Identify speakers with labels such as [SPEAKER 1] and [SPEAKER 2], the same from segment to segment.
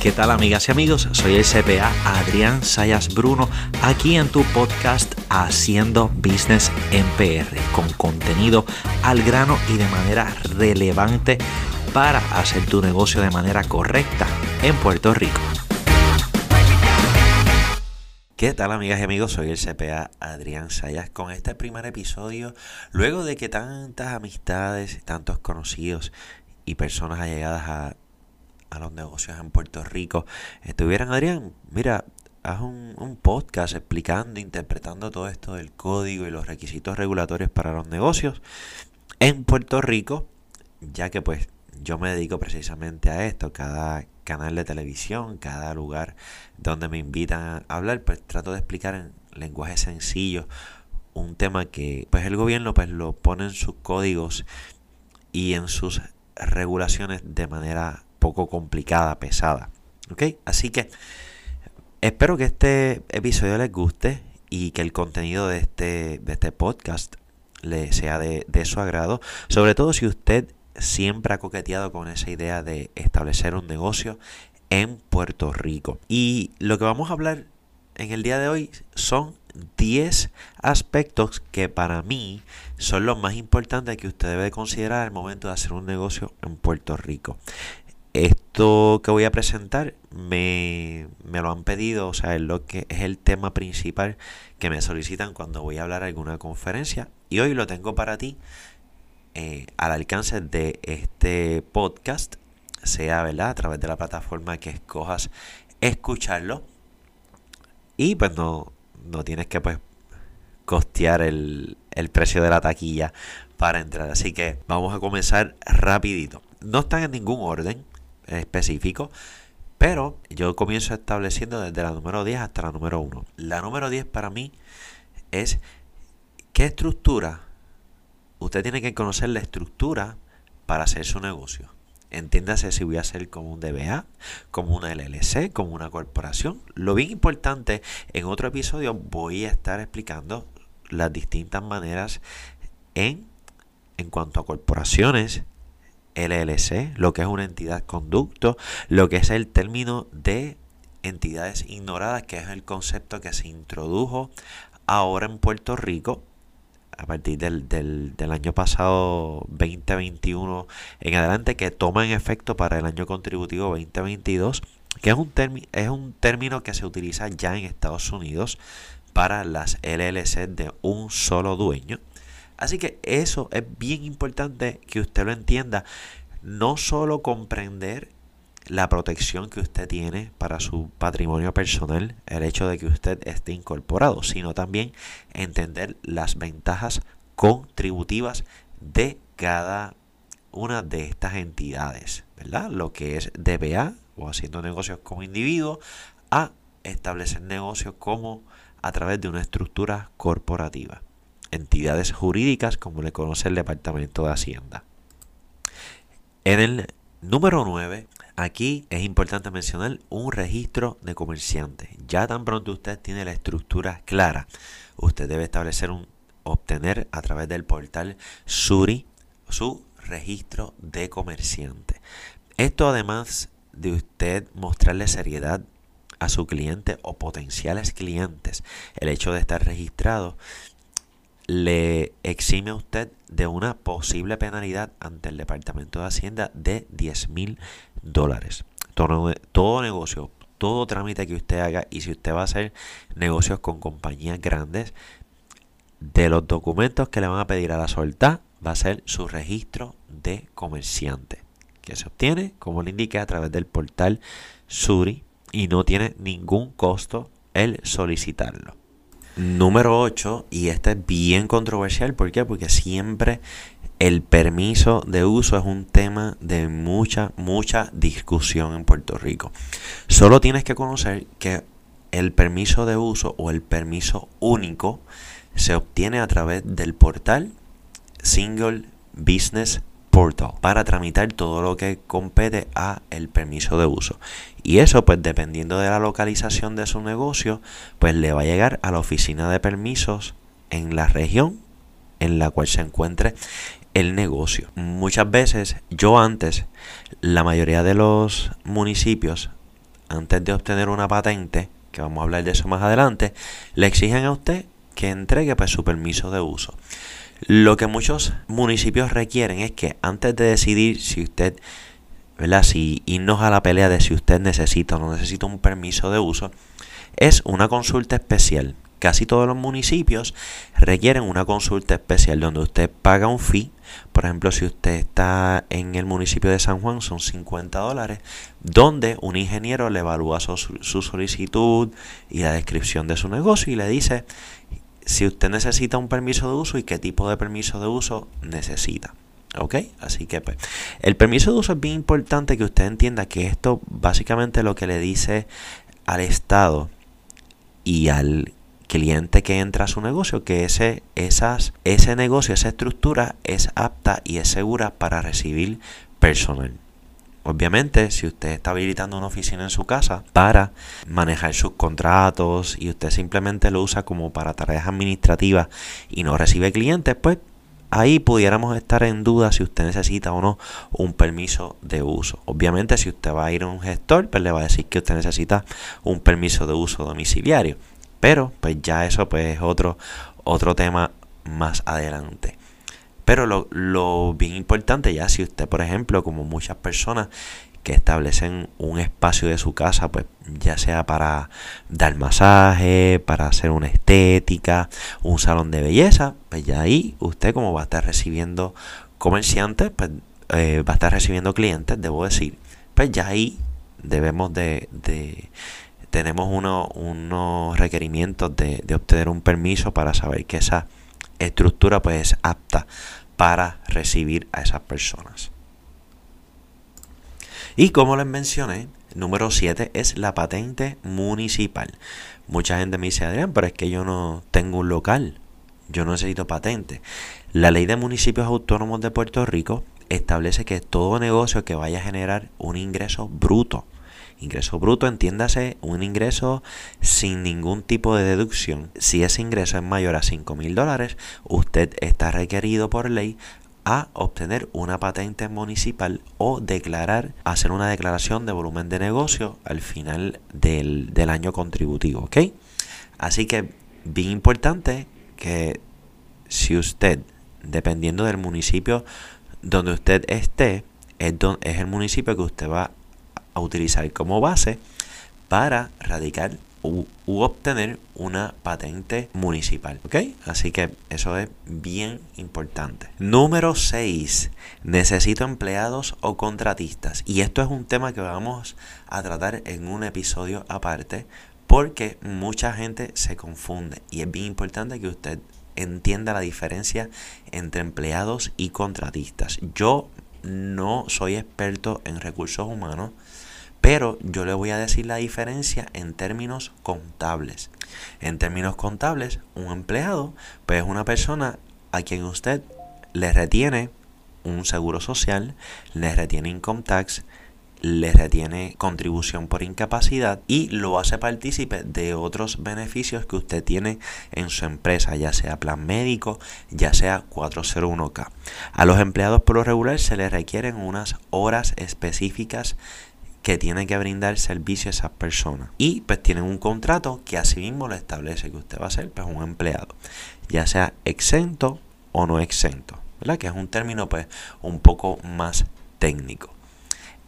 [SPEAKER 1] ¿Qué tal amigas y amigos? Soy el CPA Adrián Sayas Bruno, aquí en tu podcast Haciendo Business en PR, con contenido al grano y de manera relevante para hacer tu negocio de manera correcta en Puerto Rico. ¿Qué tal amigas y amigos? Soy el CPA Adrián Sayas con este primer episodio, luego de que tantas amistades, tantos conocidos y personas allegadas a, a los negocios en Puerto Rico. Estuvieran, Adrián, mira, haz un, un, podcast explicando, interpretando todo esto del código y los requisitos regulatorios para los negocios en Puerto Rico, ya que pues yo me dedico precisamente a esto, cada canal de televisión, cada lugar donde me invitan a hablar, pues trato de explicar en lenguaje sencillo un tema que pues el gobierno pues lo pone en sus códigos y en sus regulaciones de manera poco complicada, pesada. ¿Ok? Así que espero que este episodio les guste y que el contenido de este, de este podcast le sea de, de su agrado. Sobre todo si usted siempre ha coqueteado con esa idea de establecer un negocio en Puerto Rico. Y lo que vamos a hablar en el día de hoy son 10 aspectos que para mí son los más importantes que usted debe considerar al momento de hacer un negocio en Puerto Rico. Esto que voy a presentar me, me, lo han pedido, o sea, es lo que es el tema principal que me solicitan cuando voy a hablar a alguna conferencia. Y hoy lo tengo para ti eh, al alcance de este podcast, sea ¿verdad? a través de la plataforma que escojas escucharlo. Y pues no, no tienes que pues costear el, el precio de la taquilla para entrar. Así que vamos a comenzar rapidito. No están en ningún orden específico. Pero yo comienzo estableciendo desde la número 10 hasta la número 1. La número 10 para mí es qué estructura. Usted tiene que conocer la estructura para hacer su negocio. Entiéndase si voy a hacer como un DBA, como una LLC, como una corporación. Lo bien importante, en otro episodio voy a estar explicando las distintas maneras en, en cuanto a corporaciones, LLC, lo que es una entidad conducto, lo que es el término de entidades ignoradas, que es el concepto que se introdujo ahora en Puerto Rico a partir del, del, año pasado 2021 en adelante, que toma en efecto para el año contributivo 2022, que es un, es un término que se utiliza ya en Estados Unidos para las LLC de un solo dueño. Así que eso es bien importante que usted lo entienda. No solo comprender la protección que usted tiene para su patrimonio personal, el hecho de que usted esté incorporado, sino también entender las ventajas contributivas de cada una de estas entidades, ¿verdad? Lo que es DBA o haciendo negocios como individuo a establecer negocios como a través de una estructura corporativa entidades jurídicas como le conoce el Departamento de Hacienda. En el número 9, aquí es importante mencionar un registro de comerciantes. Ya tan pronto usted tiene la estructura clara, usted debe establecer un, obtener a través del portal Suri su registro de comerciante. Esto además de usted mostrarle seriedad a su cliente o potenciales clientes, el hecho de estar registrado le exime a usted de una posible penalidad ante el Departamento de Hacienda de 10 mil dólares. Todo, negocio, todo trámite que usted haga y si usted va a hacer negocios con compañías grandes, de los documentos que le van a pedir a la solta va a ser su registro de comerciante, que se obtiene, como le indiqué, a través del portal Suri y no tiene ningún costo el solicitarlo. Número 8, y este es bien controversial, ¿por qué? Porque siempre el permiso de uso es un tema de mucha, mucha discusión en Puerto Rico. Solo tienes que conocer que el permiso de uso o el permiso único se obtiene a través del portal Single Business Para tramitar todo lo que compete a el permiso de uso. Y eso pues dependiendo de la localización de su negocio, pues le va a llegar a la oficina de permisos en la región en la cual se encuentre el negocio. Muchas veces yo antes, la mayoría de los municipios antes de obtener una patente, que vamos a hablar de eso más adelante, le exigen a usted que entregue pues, su permiso de uso. Lo que muchos municipios requieren es que antes de decidir si usted, ¿verdad? Si irnos a la pelea de si usted necesita o no necesita un permiso de uso, es una consulta especial. Casi todos los municipios requieren una consulta especial donde usted paga un fee. Por ejemplo, si usted está en el municipio de San Juan, son 50 dólares, donde un ingeniero le evalúa su, su solicitud y la descripción de su negocio y le dice si usted necesita un permiso de uso y qué tipo de permiso de uso necesita. ¿Ok? Así que pues, el permiso de uso es bien importante que usted entienda que esto básicamente lo que le dice al Estado y al cliente que entra a su negocio que ese, esas, ese negocio, esa estructura es apta y es segura para recibir personal. Obviamente, si usted está habilitando una oficina en su casa para manejar sus contratos y usted simplemente lo usa como para tareas administrativas y no recibe clientes, pues ahí pudiéramos estar en duda si usted necesita o no un permiso de uso. Obviamente, si usted va a ir a un gestor, pues le va a decir que usted necesita un permiso de uso domiciliario. Pero, pues ya eso pues es otro, otro tema más adelante. Pero lo, bien importante ya, si usted, por ejemplo, como muchas personas que establecen un espacio de su casa, pues ya sea para dar masaje, para hacer una estética, un salón de belleza, pues ya ahí usted como va a estar recibiendo comerciantes, pues eh, va a estar recibiendo clientes, debo decir, pues ya ahí debemos de, de tenemos unos requerimientos de, de obtener un permiso para saber que esa estructura pues es apta para recibir a esas personas. Y como les mencioné, número 7 es la patente municipal. Mucha gente me dice, Adrián, pero es que yo no tengo un local, yo no necesito patente. La ley de municipios autónomos de Puerto Rico establece que todo negocio que vaya a generar un ingreso bruto Ingreso bruto, entiéndase, un ingreso sin ningún tipo de deducción. Si ese ingreso es mayor a 5 mil dólares, usted está requerido por ley a obtener una patente municipal o declarar, hacer una declaración de volumen de negocio al final del, del año contributivo. ¿Ok? Así que, bien importante que si usted, dependiendo del municipio donde usted esté, es, es el municipio que usted va a utilizar como base para radicar u, obtener una patente municipal. ¿Ok? Así que eso es bien importante. Número 6. Necesito empleados o contratistas. Y esto es un tema que vamos a tratar en un episodio aparte porque mucha gente se confunde y es bien importante que usted entienda la diferencia entre empleados y contratistas. Yo no soy experto en recursos humanos, pero yo le voy a decir la diferencia en términos contables. En términos contables, un empleado pues es una persona a quien usted le retiene un seguro social, le retiene income tax, le retiene contribución por incapacidad y lo hace partícipe de otros beneficios que usted tiene en su empresa, ya sea plan médico, ya sea 401k. A los empleados por lo regular se les requieren unas horas específicas que tiene que brindar servicio a esas personas. Y pues tienen un contrato que asimismo lo establece que usted va a ser pues un empleado, ya sea exento o no exento, ¿verdad? Que es un término pues un poco más técnico.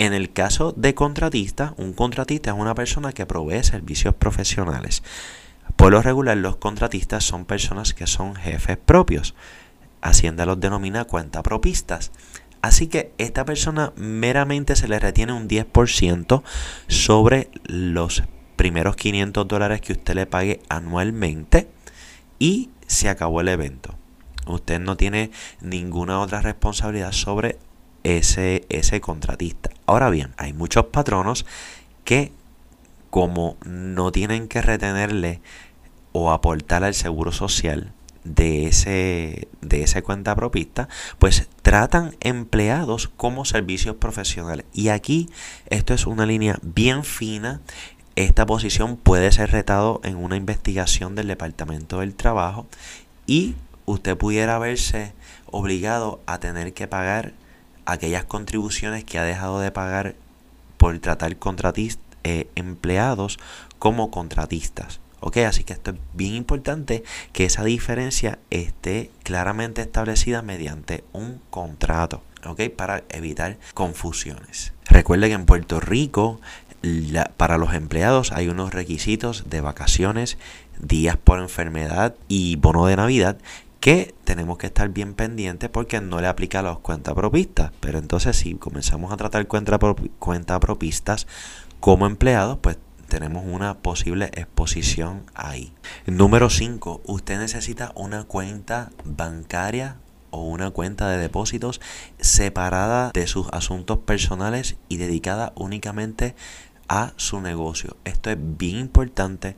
[SPEAKER 1] En el caso de contratista, un contratista es una persona que provee servicios profesionales. Por lo regular, los contratistas son personas que son jefes propios. Hacienda los denomina cuentapropistas. Así que esta persona meramente se le retiene un 10% sobre los primeros 500 dólares que usted le pague anualmente y se acabó el evento. Usted no tiene ninguna otra responsabilidad sobre ese, ese contratista. Ahora bien, hay muchos patronos que como no tienen que retenerle o aportar al seguro social de ese, de esa cuenta propista, pues tratan empleados como servicios profesionales. Y aquí esto es una línea bien fina. Esta posición puede ser retado en una investigación del Departamento del Trabajo y usted pudiera verse obligado a tener que pagar aquellas contribuciones que ha dejado de pagar por tratar eh, empleados como contratistas. ¿Ok? Así que esto es bien importante que esa diferencia esté claramente establecida mediante un contrato. ¿Ok? Para evitar confusiones. Recuerde que en Puerto Rico para los empleados hay unos requisitos de vacaciones, días por enfermedad y bono de Navidad que tenemos que estar bien pendientes porque no le aplica a los cuentapropistas. Pero entonces si comenzamos a tratar cuentapropistas como empleados, pues tenemos una posible exposición ahí. Número 5. Usted necesita una cuenta bancaria o una cuenta de depósitos separada de sus asuntos personales y dedicada únicamente a su negocio. Esto es bien importante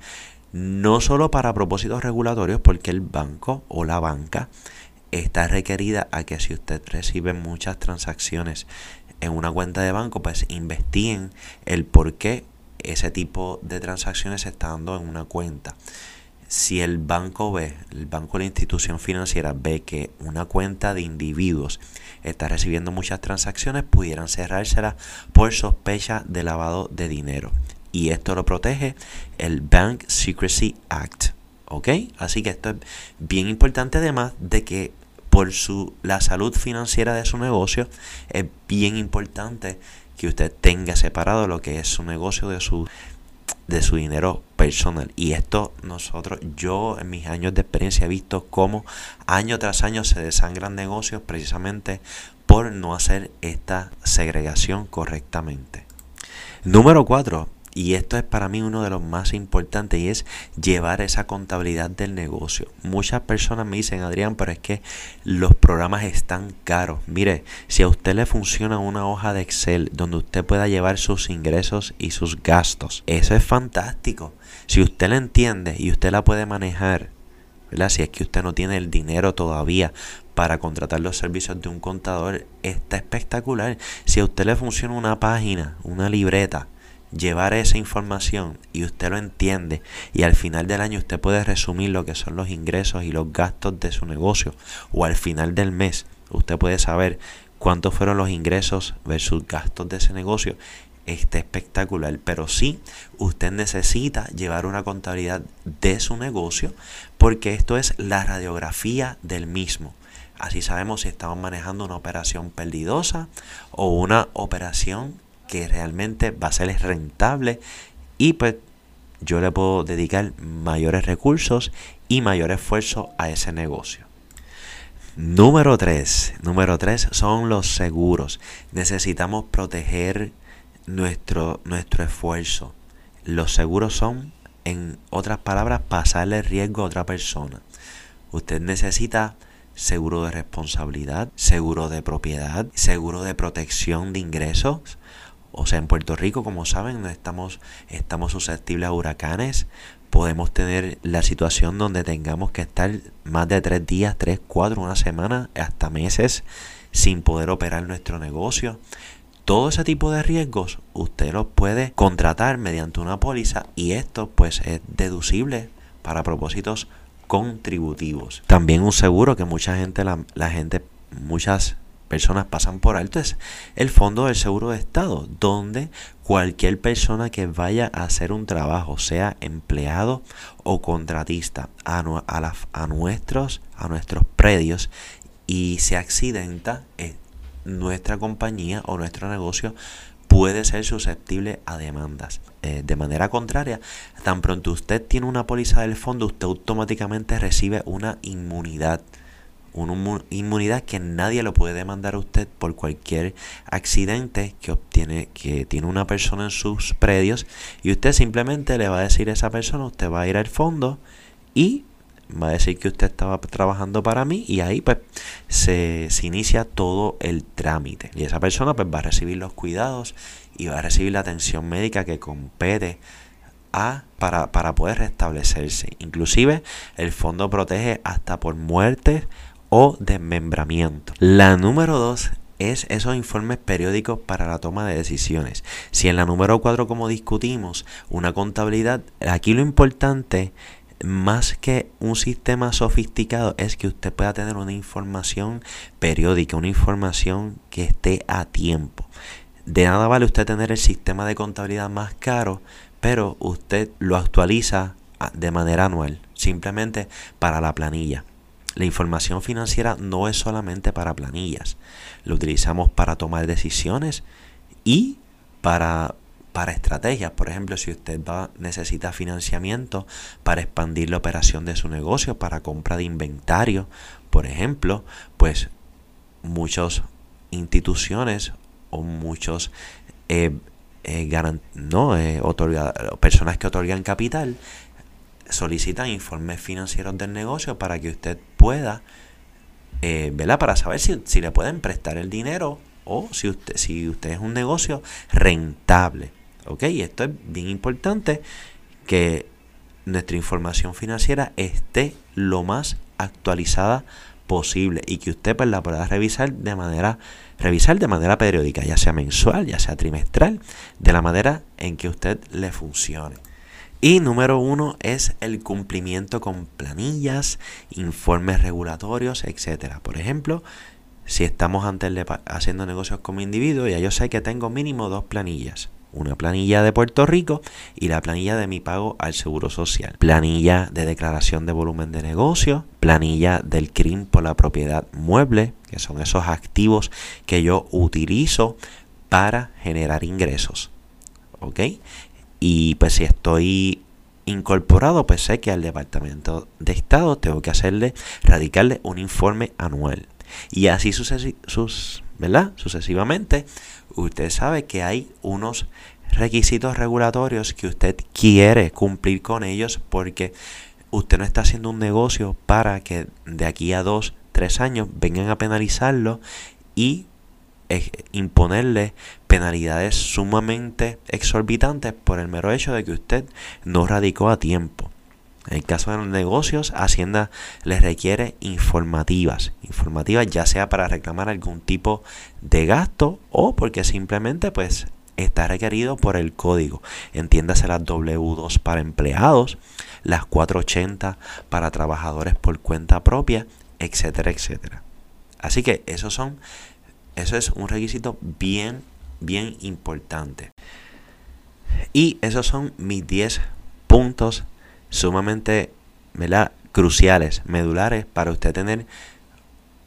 [SPEAKER 1] no solo para propósitos regulatorios, porque el banco o la banca está requerida a que si usted recibe muchas transacciones en una cuenta de banco, pues investiguen el por qué ese tipo de transacciones se está dando en una cuenta. Si el banco ve, el banco o la institución financiera ve que una cuenta de individuos está recibiendo muchas transacciones, pudieran cerrárselas por sospecha de lavado de dinero y esto lo protege el Bank Secrecy Act. ¿Ok? Así que esto es bien importante además de que por su, la salud financiera de su negocio es bien importante que usted tenga separado lo que es su negocio de su de su dinero personal y esto nosotros yo en mis años de experiencia he visto cómo año tras año se desangran negocios precisamente por no hacer esta segregación correctamente número 4 y esto es para mí uno de los más importantes y es llevar esa contabilidad del negocio. Muchas personas me dicen, Adrián, pero es que los programas están caros. Mire, si a usted le funciona una hoja de Excel donde usted pueda llevar sus ingresos y sus gastos, eso es fantástico. Si usted la entiende y usted la puede manejar, ¿verdad? si es que usted no tiene el dinero todavía para contratar los servicios de un contador, está espectacular. Si a usted le funciona una página, una libreta, llevar esa información y usted lo entiende y al final del año usted puede resumir lo que son los ingresos y los gastos de su negocio o al final del mes usted puede saber cuántos fueron los ingresos versus gastos de ese negocio está espectacular. Pero sí usted necesita llevar una contabilidad de su negocio porque esto es la radiografía del mismo. Así sabemos si estamos manejando una operación perdidosa o una operación que realmente va a ser rentable y pues yo le puedo dedicar mayores recursos y mayor esfuerzo a ese negocio. Número 3. Número 3 son los seguros. Necesitamos proteger nuestro, nuestro esfuerzo. Los seguros son, en otras palabras, pasarle riesgo a otra persona. Usted necesita seguro de responsabilidad, seguro de propiedad, seguro de protección de ingresos, o sea, en Puerto Rico, como saben, estamos, estamos susceptibles a huracanes. Podemos tener la situación donde tengamos que estar más de tres días, tres, cuatro, una semana, hasta meses sin poder operar nuestro negocio. Todo ese tipo de riesgos usted los puede contratar mediante una póliza y esto pues es deducible para propósitos contributivos. También un seguro que mucha gente, la, la gente, muchas personas pasan por alto es el Fondo del Seguro de Estado, donde cualquier persona que vaya a hacer un trabajo, sea empleado o contratista, a, nuestros, a nuestros predios y se accidenta, eh, nuestra compañía o nuestro negocio puede ser susceptible a demandas. Eh, de manera contraria, tan pronto usted tiene una póliza del fondo, usted automáticamente recibe una inmunidad una inmunidad que nadie lo puede demandar a usted por cualquier accidente que obtiene que tiene una persona en sus predios y usted simplemente le va a decir a esa persona usted va a ir al fondo y va a decir que usted estaba trabajando para mí y ahí pues se, se inicia todo el trámite y esa persona pues va a recibir los cuidados y va a recibir la atención médica que compete a, para, para poder restablecerse. Inclusive el fondo protege hasta por muerte o desmembramiento. La número 2 es esos informes periódicos para la toma de decisiones. Si en la número 4, como discutimos, una contabilidad, aquí lo importante, más que un sistema sofisticado, es que usted pueda tener una información periódica, una información que esté a tiempo. de nada vale usted tener el sistema de contabilidad más caro, pero usted lo actualiza ah, de manera anual, simplemente para la planilla. La información financiera no es solamente para planillas, lo utilizamos para tomar decisiones y para, para estrategias. Por ejemplo, si usted va, necesita financiamiento para expandir la operación de su negocio, para compra de inventario, por ejemplo, pues muchas instituciones o muchos eh, eh, no, eh, personas que otorgan capital solicitan informes financieros del negocio para que usted pueda, eh, Para saber si, si, le pueden prestar el dinero o si usted, si usted es un negocio rentable. ¿Ok? Y esto es bien importante que nuestra información financiera esté lo más actualizada posible y que usted pues, la pueda revisar de manera revisar de manera periódica, ya sea mensual, ya sea trimestral, de la manera en que usted le funcione. Y número uno es el cumplimiento con planillas, informes regulatorios, etc. Por ejemplo, si estamos antes haciendo negocios como individuo, ya yo sé que tengo mínimo dos planillas. Una planilla de Puerto Rico y la planilla de mi pago al Seguro Social. Planilla de declaración de volumen de negocio. Planilla del CRIM por la propiedad mueble, que son esos activos que yo utilizo para generar ingresos. ¿Ok? Y pues si estoy incorporado, pues sé que al Departamento de Estado tengo que hacerle, radicarle un informe anual. Y así sus, ¿verdad? sucesivamente, usted sabe que hay unos requisitos regulatorios que usted quiere cumplir con ellos porque usted no está haciendo un negocio para que de aquí a dos, tres años vengan a penalizarlo y imponerle penalidades sumamente exorbitantes por el mero hecho de que usted no radicó a tiempo. En el caso de los negocios, Hacienda les requiere informativas, informativas ya sea para reclamar algún tipo de gasto o porque simplemente pues está requerido por el código. Entiéndase las W2 para empleados, las 480 para trabajadores por cuenta propia, etcétera, etcétera. Así que esos son eso es un requisito bien, bien importante. Y esos son mis 10 puntos sumamente cruciales, medulares para usted tener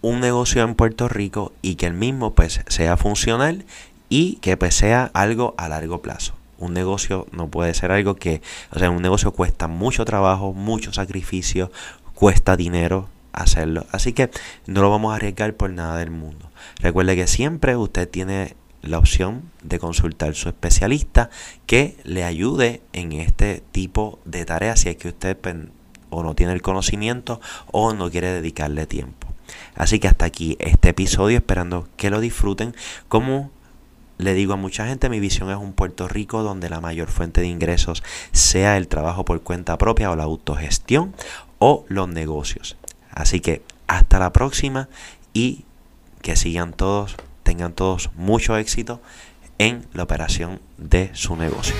[SPEAKER 1] un negocio en Puerto Rico y que el mismo pues sea funcional y que pues sea algo a largo plazo. Un negocio no puede ser algo que, o sea, un negocio cuesta mucho trabajo, mucho sacrificio, cuesta dinero, hacerlo. Así que no lo vamos a arriesgar por nada del mundo. Recuerde que siempre usted tiene la opción de consultar su especialista que le ayude en este tipo de tareas si es que usted pues, o no tiene el conocimiento o no quiere dedicarle tiempo. Así que hasta aquí este episodio, esperando que lo disfruten. Como le digo a mucha gente, mi visión es un Puerto Rico donde la mayor fuente de ingresos sea el trabajo por cuenta propia o la autogestión o los negocios. Así que hasta la próxima y que sigan todos, tengan todos mucho éxito en la operación de su negocio.